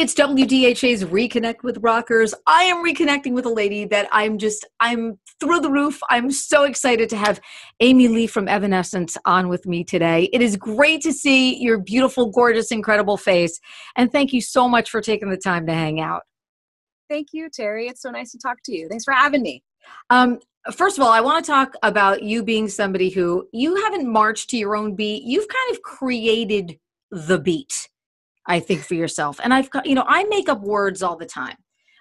it's WDHA's Reconnect with Rockers. I am reconnecting with a lady that I'm just, I'm through the roof. I'm so excited to have Amy Lee from Evanescence on with me today. It is great to see your beautiful, gorgeous, incredible face. And thank you so much for taking the time to hang out. Thank you, Terrie. It's so nice to talk to you. Thanks for having me. Um, first of all, I want to talk about you being somebody who you haven't marched to your own beat. You've kind of created the beat I think for yourself. And I've got, you know, I make up words all the time.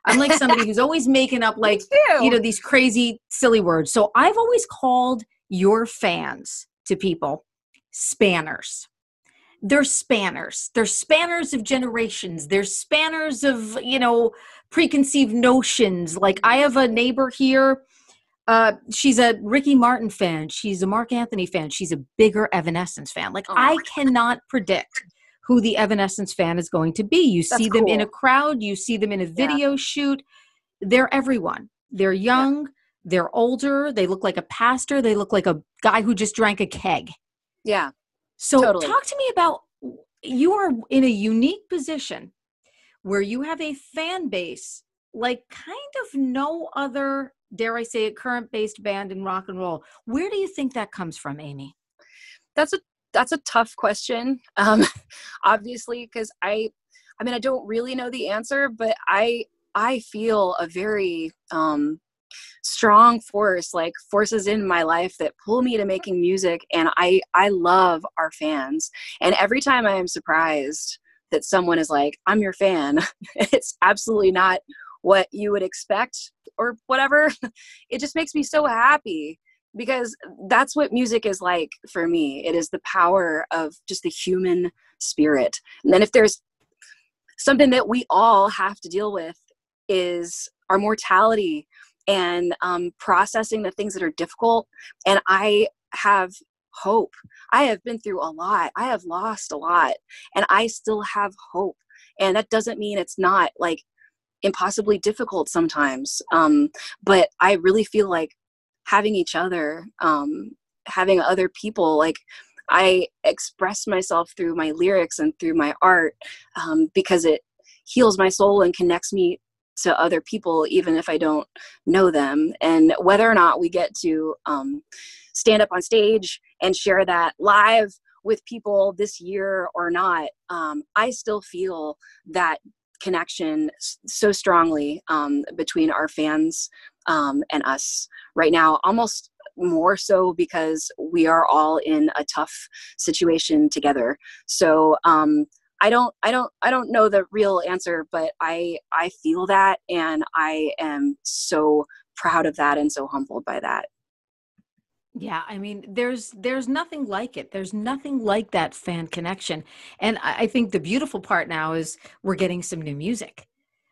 I'm like somebody who's always making up like, you know, these crazy, silly words. So I've always called your fans to people spanners. They're spanners. They're spanners of generations. They're spanners of, you know, preconceived notions. Like I have a neighbor here. Uh, she's a Ricky Martin fan. She's a Marc Anthony fan. She's a bigger Evanescence fan. Like oh. I cannot predict who the Evanescence fan is going to be. You That's see them cool. in a crowd, you see them in a video yeah. shoot. They're everyone. They're young, yeah. they're older, they look like a pastor, they look like a guy who just drank a keg. Yeah. So totally. talk to me about you are in a unique position where you have a fan base like kind of no other dare I say it current based band in rock and roll. Where do you think that comes from, Amy? That's a that's a tough question. Um obviously because i i mean i don't really know the answer but i i feel a very um strong force like forces in my life that pull me to making music and i i love our fans. And every time i am surprised that someone is like i'm your fan it's absolutely not what you would expect or whatever. It just makes me so happy because that's what music is like for me. It is the power of just the human spirit. And then if there's something that we all have to deal with is our mortality and um, processing the things that are difficult. And I have hope. I have been through a lot. I have lost a lot, and I still have hope. And that doesn't mean it's not like impossibly difficult sometimes. Um, but I really feel like having each other um, having other people like i express myself through my lyrics and through my art um, because it heals my soul and connects me to other people even if i don't know them. And whether or not we get to um, stand up on stage and share that live with people this year or not um, i still feel that connection so strongly um, between our fans um, and us right now, almost more so because we are all in a tough situation together. So um, I don't, I don't, I don't know the real answer, but I, I feel that, and I am so proud of that and so humbled by that. Yeah, I mean, there's there's nothing like it. There's nothing like that fan connection, and I, I think the beautiful part now is we're getting some new music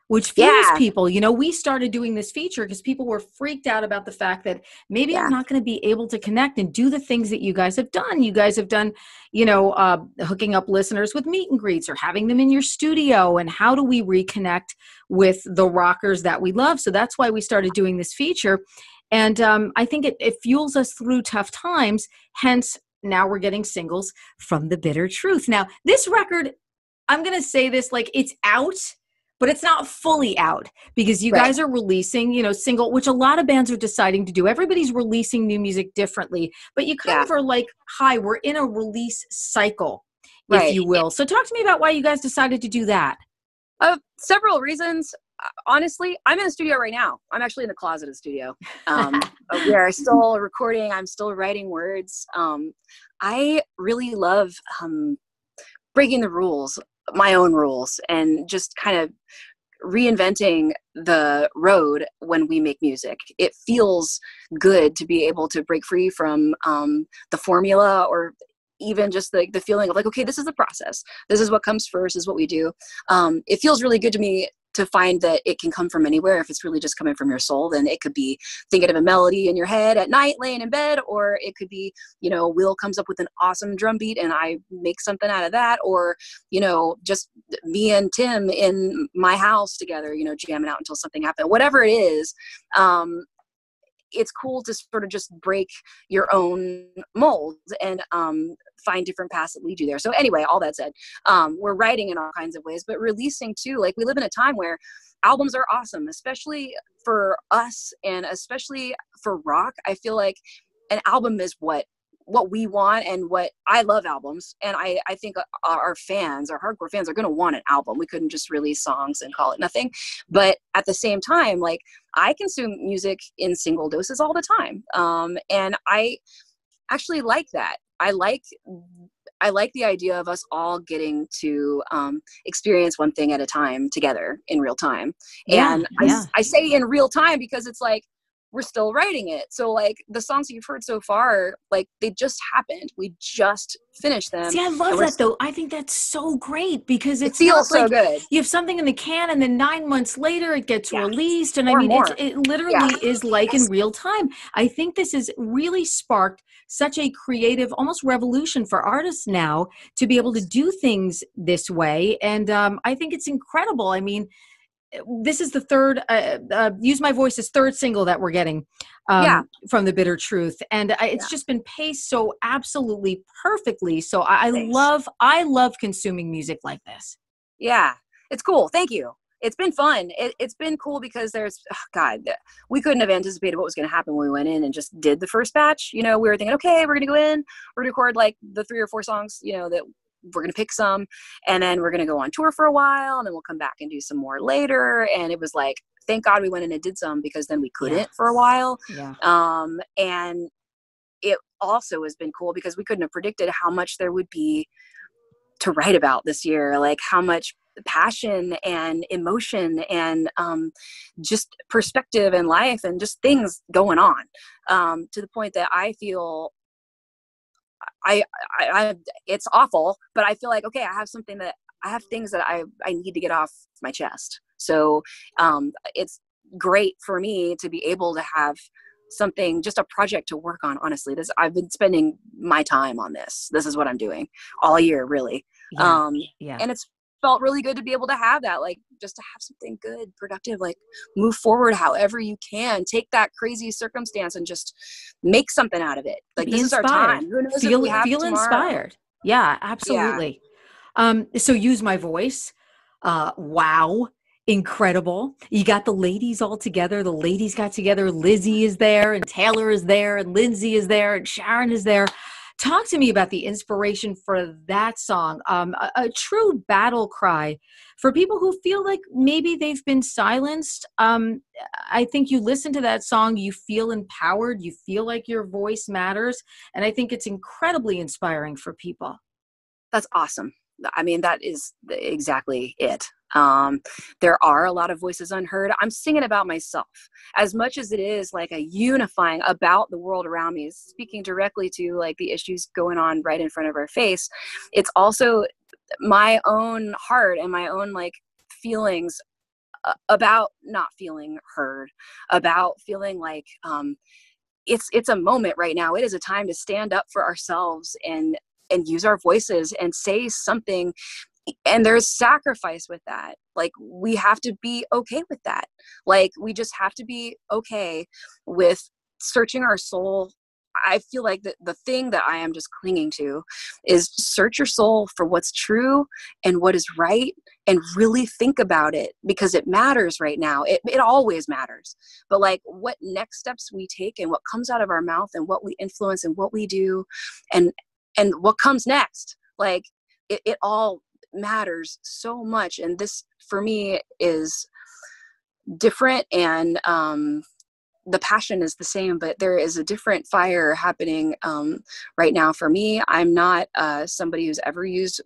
which fuels yeah. people. You know, we started doing this feature because people were freaked out about the fact that maybe yeah. I'm not going to be able to connect and do the things that you guys have done. You guys have done, you know, uh, hooking up listeners with meet and greets or having them in your studio. And how do we reconnect with the rockers that we love? So that's why we started doing this feature. And um, I think it, it fuels us through tough times. Hence, now we're getting singles from the bitter truth. Now, this record, I'm going to say this like it's out but it's not fully out because you right. guys are releasing, you know, single, which a lot of bands are deciding to do. Everybody's releasing new music differently, but you kind yeah. of are like, hi, we're in a release cycle, right. if you will. So talk to me about why you guys decided to do that. Uh, several reasons. Honestly, I'm in the studio right now. I'm actually in the closet of the studio. Um, we are still recording. I'm still writing words. Um, I really love um, breaking the rules my own rules and just kind of reinventing the road when we make music. It feels good to be able to break free from um, the formula or even just the, the feeling of like, okay, this is the process. This is what comes first, is what we do. Um, it feels really good to me to find that it can come from anywhere. If it's really just coming from your soul, then it could be thinking of a melody in your head at night, laying in bed, or it could be, you know, Will comes up with an awesome drum beat and I make something out of that, or, you know, just me and Tim in my house together, you know, jamming out until something happens. Whatever it is, um, it's cool to sort of just break your own mold and um, find different paths that lead you there. So anyway, all that said, um, we're writing in all kinds of ways, but releasing too. Like we live in a time where albums are awesome, especially for us and especially for rock. I feel like an album is what what we want and what I love albums and I I think our fans our hardcore fans are going to want an album. We couldn't just release songs and call it nothing. But at the same time like I consume music in single doses all the time. Um and I actually like that. I like I like the idea of us all getting to um, experience one thing at a time together in real time. Yeah, and yeah. I, I say in real time because it's like we're still writing it. So like the songs you've heard so far, like they just happened. We just finished them. See, I love that though. I think that's so great because it feels so like good. You have something in the can, and then nine months later it gets yeah. released, and I mean, it literally yeah. is like yes. in real time. I think this has really sparked such a creative, almost revolution for artists now to be able to do things this way, and um, I think it's incredible. I mean this is the third uh, uh, use my voice's third single that we're getting um, yeah. from the bitter truth. And I, it's yeah. just been paced so absolutely perfectly. So i, I love i love consuming music like this. Yeah. It's cool. Thank you. It's been fun. It, has been cool because there's oh god we couldn't have anticipated what was going to happen when we went in and just did the first batch. You know we were thinking okay we're going to go in we're going to record like the three or four songs you know that we're going to pick some and then we're going to go on tour for a while and then we'll come back and do some more later and it was like thank god we went in and did some because then we couldn't yeah. for a while yeah. um and it also has been cool because we couldn't have predicted how much there would be to write about this year like how much passion and emotion and um, just perspective and life and just things going on um, to the point that I feel I, I, I, it's awful, but I feel like, okay, I have something that I have things that I, I need to get off my chest. So, um, it's great for me to be able to have something, just a project to work on. Honestly, this, I've been spending my time on this. This is what I'm doing all year, really. Yeah. Um, yeah. and it's felt really good to be able to have that like just to have something good productive like move forward however you can take that crazy circumstance and just make something out of it like be this inspired. is our time Who knows feel, feel inspired yeah absolutely yeah. um so use my voice uh wow incredible. You got the ladies all together. The ladies got together. Lzzy is there, and Taylor is there, and Lindsey is there, and Sharon is there. Talk to me about the inspiration for that song, um, a, a, true battle cry for people who feel like maybe they've been silenced. Um, I think you listen to that song, you feel empowered, you feel like your voice matters, and I think it's incredibly inspiring for people. That's awesome. I mean, that is exactly it. Um, there are a lot of voices unheard. I'm singing about myself as much as it is like a unifying about the world around me, speaking directly to like the issues going on right in front of our face. It's also my own heart and my own like feelings about not feeling heard, about feeling like um, it's it's a moment right now. It is a time to stand up for ourselves and and use our voices and say something and there's sacrifice with that. Like we have to be okay with that. Like we just have to be okay with searching our soul. I feel like the, the thing that i am just clinging to is search your soul for what's true and what is right and really think about it because it matters right now. It, it always matters. But like what next steps we take and what comes out of our mouth and what we influence and what we do and and what comes next like it, it all matters so much and this for me is different and um the passion is the same, but there is a different fire happening um, right now for me. I'm not uh, somebody who's ever used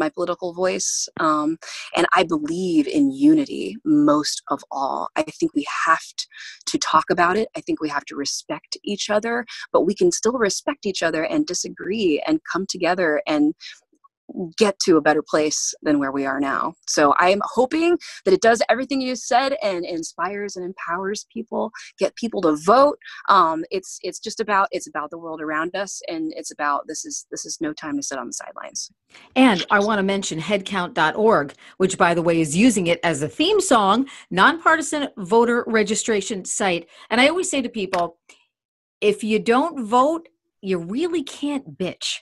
my political voice, um, and I believe in unity most of all. I think we have to talk about it. I think we have to respect each other, but we can still respect each other and disagree and come together and get to a better place than where we are now. So I'm hoping that it does everything you said and inspires and empowers people, get people to vote. Um, it's it's just about it's about the world around us, and it's about this is this is no time to sit on the sidelines. And I want to mention headcount.org, which by the way is using it as a theme song, nonpartisan voter registration site. And I always say to people, if you don't vote, you really can't bitch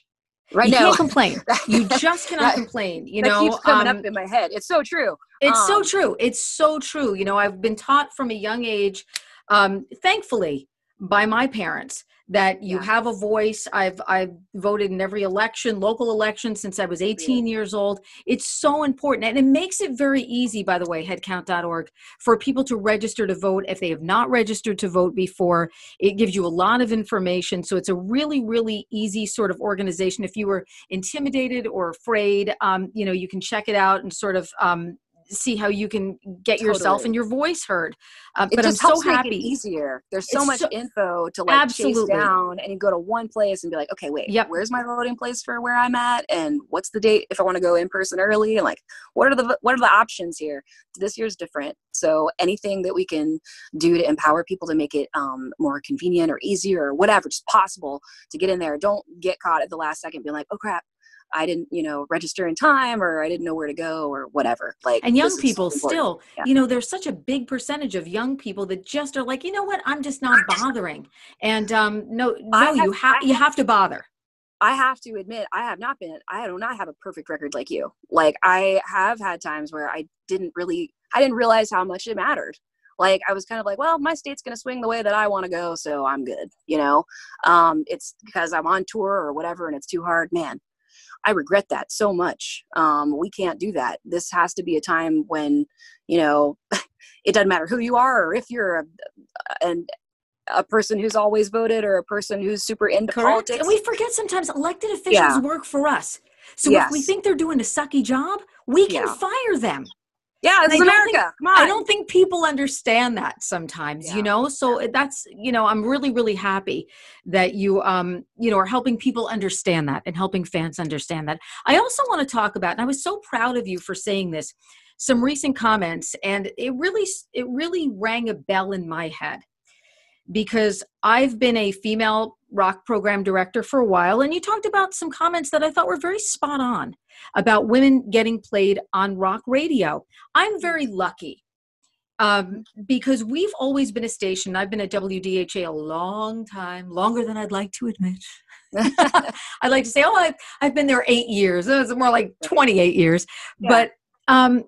Right you now, can't complain. You just cannot complain. You know, keeps coming um, up in my head. It's so true. It's um, so true. It's so true. You know, I've been taught from a young age, um, thankfully, by my parents that you yeah. have a voice. I've I've voted in every election, local election since I was 18 yeah. years old. It's so important and it makes it very easy by the way headcount.org for people to register to vote if they have not registered to vote before. It gives you a lot of information so it's a really really easy sort of organization if you were intimidated or afraid um, you know you can check it out and sort of um, see how you can get totally. yourself and your voice heard. Uh, but I'm so happy. easier. There's so it's much so, info to like absolutely. chase down, and you go to one place and be like, okay, wait, yep. where's my voting place for where I'm at, and what's the date if I want to go in person early, and like, what are the what are the options here? This year's different, so anything that we can do to empower people to make it um, more convenient or easier or whatever, just possible to get in there. Don't get caught at the last second being like, oh crap, I didn't, you know, register in time or I didn't know where to go or whatever. Like And young people still, yeah. you know, there's such a big percentage of young people that just are like, you know what, I'm just not bothering. And um no no have, you have you have to bother. I have to admit, I have not been, I do not have a perfect record like you. Like, I have had times where I didn't really, I didn't realize how much it mattered. Like, I was kind of like, well, my state's going to swing the way that I want to go, so I'm good, you know? Um, it's because I'm on tour or whatever and it's too hard. Man, I regret that so much. Um, we can't do that. This has to be a time when, you know, it doesn't matter who you are or if you're a, an, a person who's always voted or a person who's super into Correct. politics. And we forget sometimes elected officials yeah. work for us. So yes. if we think they're doing a sucky job, we can yeah. fire them. Yeah, it's America. Think. I don't think people understand that sometimes, yeah. you know. So that's, you know, I'm really, really happy that you, um, you know, are helping people understand that and helping fans understand that. I also want to talk about, and I was so proud of you for saying this, some recent comments, and it really, it really rang a bell in my head because I've been a female rock program director for a while, and you talked about some comments that I thought were very spot on about women getting played on rock radio. I'm very lucky um, because we've always been a station. I've been at WDHA a long time, longer than I'd like to admit. I like to say, oh, I've, I've been there eight years. It's more like 28 years. Yeah. But um,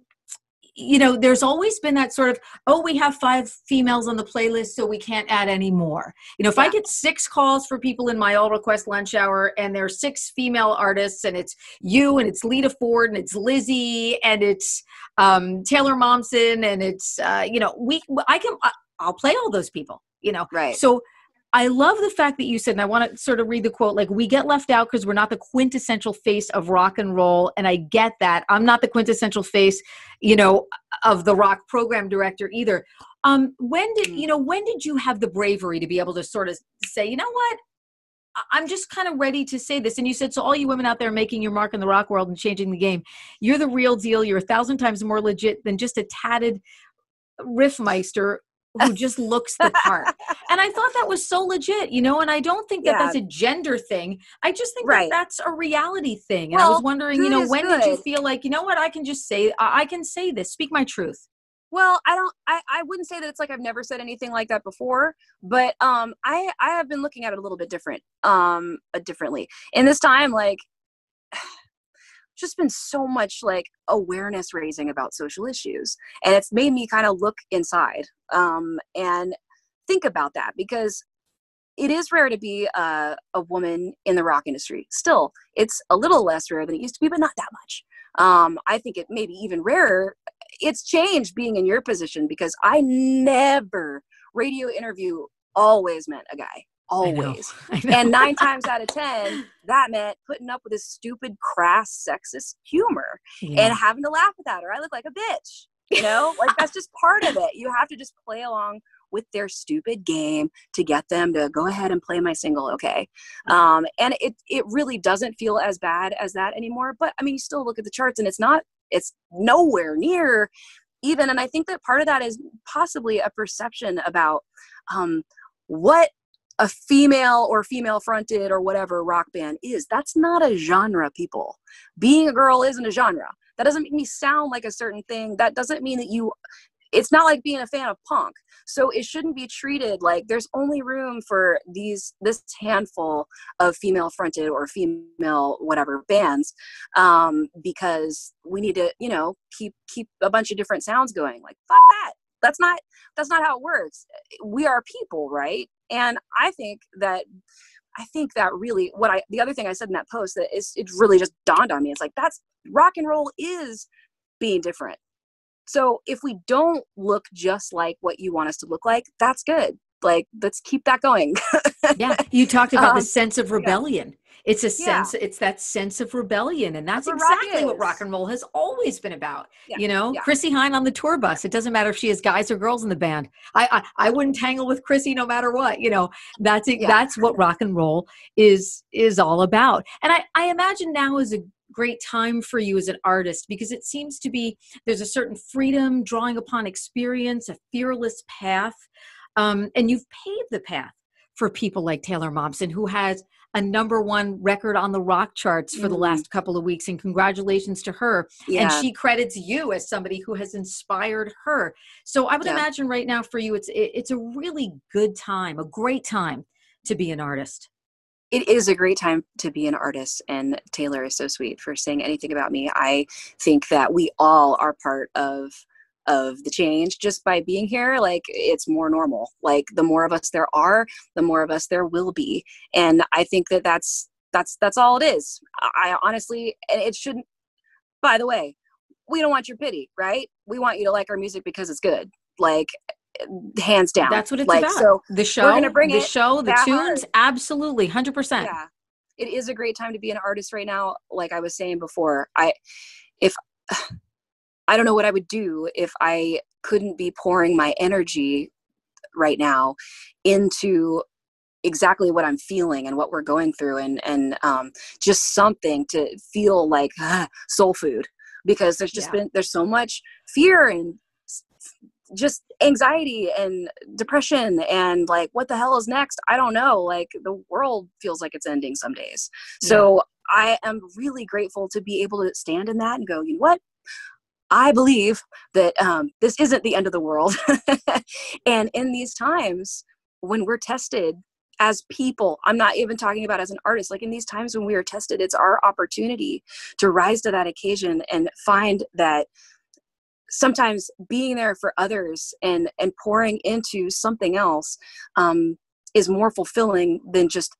you know, there's always been that sort of, oh, we have five females on the playlist, so we can't add any more. You know, if yeah. I get six calls for people in my all request lunch hour and there's six female artists and it's you and it's Lita Ford and it's Lzzy and it's um, Taylor Momsen and it's, uh, you know, we, I can, I'll play all those people, you know. Right. So I love the fact that you said, and I want to sort of read the quote like, we get left out because we're not the quintessential face of rock and roll. And I get that. I'm not the quintessential face, you know, of the rock program director either. Um, when did, you mm. know, when did you have the bravery to be able to sort of say, you know what? I'm just kind of ready to say this. And you said, so all you women out there making your mark in the rock world and changing the game, you're the real deal. You're a thousand times more legit than just a tatted riffmeister who just looks the part. and I thought that was so legit, you know, and I don't think that yeah. that's a gender thing. I just think right. that that's a reality thing. And well, I was wondering, you know, when good. did you feel like, you know what, I can just say, I can say this, speak my truth. Well, I don't I, I wouldn't say that it's like I've never said anything like that before, but um I I have been looking at it a little bit different um differently. In this time like just been so much like awareness raising about social issues and it's made me kind of look inside um, and think about that because it is rare to be a, a, woman in the rock industry. Still it's a little less rare than it used to be but not that much. Um, i think it may be even rarer it's changed being in your position because i never radio interview always meant a guy always. I know. I know. and nine times out of ten, that meant putting up with this stupid, crass, sexist humor yeah. and having to laugh at that, or I look like a bitch. You know, like that's just part of it. You have to just play along with their stupid game to get them to go ahead and play my single okay um, and it it really doesn't feel as bad as that anymore but i mean you still look at the charts and it's not it's nowhere near even and i think that part of that is possibly a perception about um, what a female or female fronted or whatever rock band is that's not a genre people. Being a girl isn't a genre. That doesn't make me sound like a certain thing. That doesn't mean that you it's not like being a fan of punk. So it shouldn't be treated like there's only room for these this handful of female fronted or female whatever bands um, because we need to you know keep keep a bunch of different sounds going. Like fuck that. That's not that's not how it works. We are people right and i think that i think that really what i the other thing i said in that post that is it really just dawned on me it's like that's rock and roll is being different so if we don't look just like what you want us to look like, that's good. Like let's keep that going. yeah, you talked about um, the sense of rebellion. It's a sense. Yeah. It's that sense of rebellion, and that's, exactly what rock and roll has always been about. Yeah. You know, yeah. Chrissie Hynde on the tour bus. It doesn't matter if she has guys or girls in the band. I I, I wouldn't tangle with Chrissie no matter what. You know, that's it. That's what rock and roll is is all about. And I I imagine now is a great time for you as an artist because it seems to be there's a certain freedom drawing upon experience a fearless path um, and you've paved the path for people like taylor momsen who has a number one record on the rock charts for mm. the last couple of weeks and congratulations to her yeah. and she credits you as somebody who has inspired her so i would yeah. imagine right now for you it's it, it's a really good time a great time to be an artist it is a great time to be an artist and taylor is so sweet for saying anything about me i think that we all are part of of the change just by being here like it's more normal like the more of us there are the more of us there will be and i think that that's that's that's all it is i honestly it shouldn't by the way we don't want your pity right we want you to like our music because it's good like hands down. That's what it's like, about. So the show, we're gonna bring the show, the tunes, hard. absolutely, hundred percent. Yeah, it is a great time to be an artist right now. Like I was saying before, I if I don't know what I would do if I couldn't be pouring my energy right now into exactly what I'm feeling and what we're going through, and and um, just something to feel like ah, soul food. Because there's just yeah. been there's so much fear and just anxiety and depression and like what the hell is next? I don't know. Like the world feels like it's ending some days. So i am really grateful to be able to stand in that and go you know what i believe that um, this isn't the end of the world. And in these times when we're tested as people i'm not even talking about as an artist like in these times when we are tested it's our opportunity to rise to that occasion and find that sometimes being there for others and and pouring into something else um, is more fulfilling than just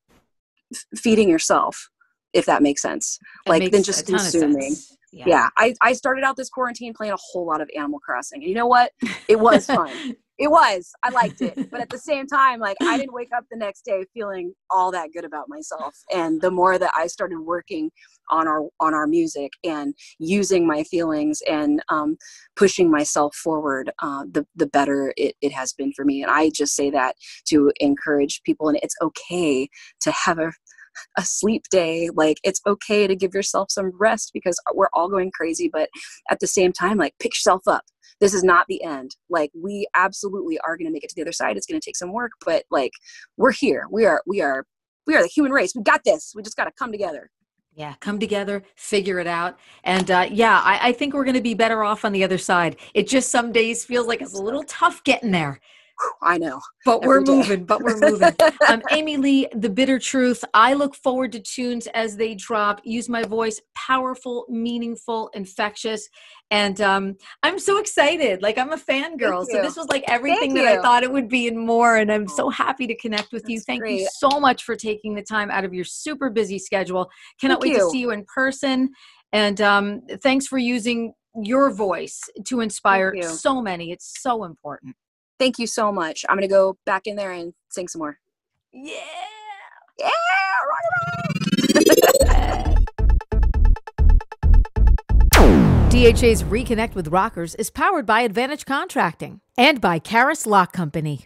f- feeding yourself if that makes sense. Like than just consuming. yeah. yeah, I, I started out this quarantine playing a whole lot of animal crossing and you know what? It was fun. It was. I liked it. But at the same time like i didn't wake up the next day feeling all that good about myself. And the more that i started working on our on our music and using my feelings and um, pushing myself forward uh, the the better it, it has been for me. And i just say that to encourage people and it's okay to have a a sleep day like it's okay to give yourself some rest because we're all going crazy but at the same time like pick yourself up. This is not the end. Like we absolutely are going to make it to the other side. It's going to take some work but like we're here. We are we are we are the human race. We got this. We just got to come together. Yeah, come together, figure it out. And uh, yeah, I, I think we're going to be better off on the other side. It just some days feels like it's a little tough getting there. I know. But we're day. moving, but we're moving. um, Amy Lee, The Bitter Truth. I look forward to tunes as they drop. Use my voice, powerful, meaningful, infectious. And um, I'm so excited. Like I'm a fangirl. So this was like everything Thank that you. I thought it would be and more. And I'm so happy to connect with That's you. Thank great. you so much for taking the time out of your super busy schedule. Cannot Thank wait you. to see you in person. And um, thanks for using your voice to inspire so many. It's so important. Thank you so much. I'm going to go back in there and sing some more. Yeah. Yeah. DHA's Reconnect with Rockers is powered by Advantage Contracting and by Karis Lock Company.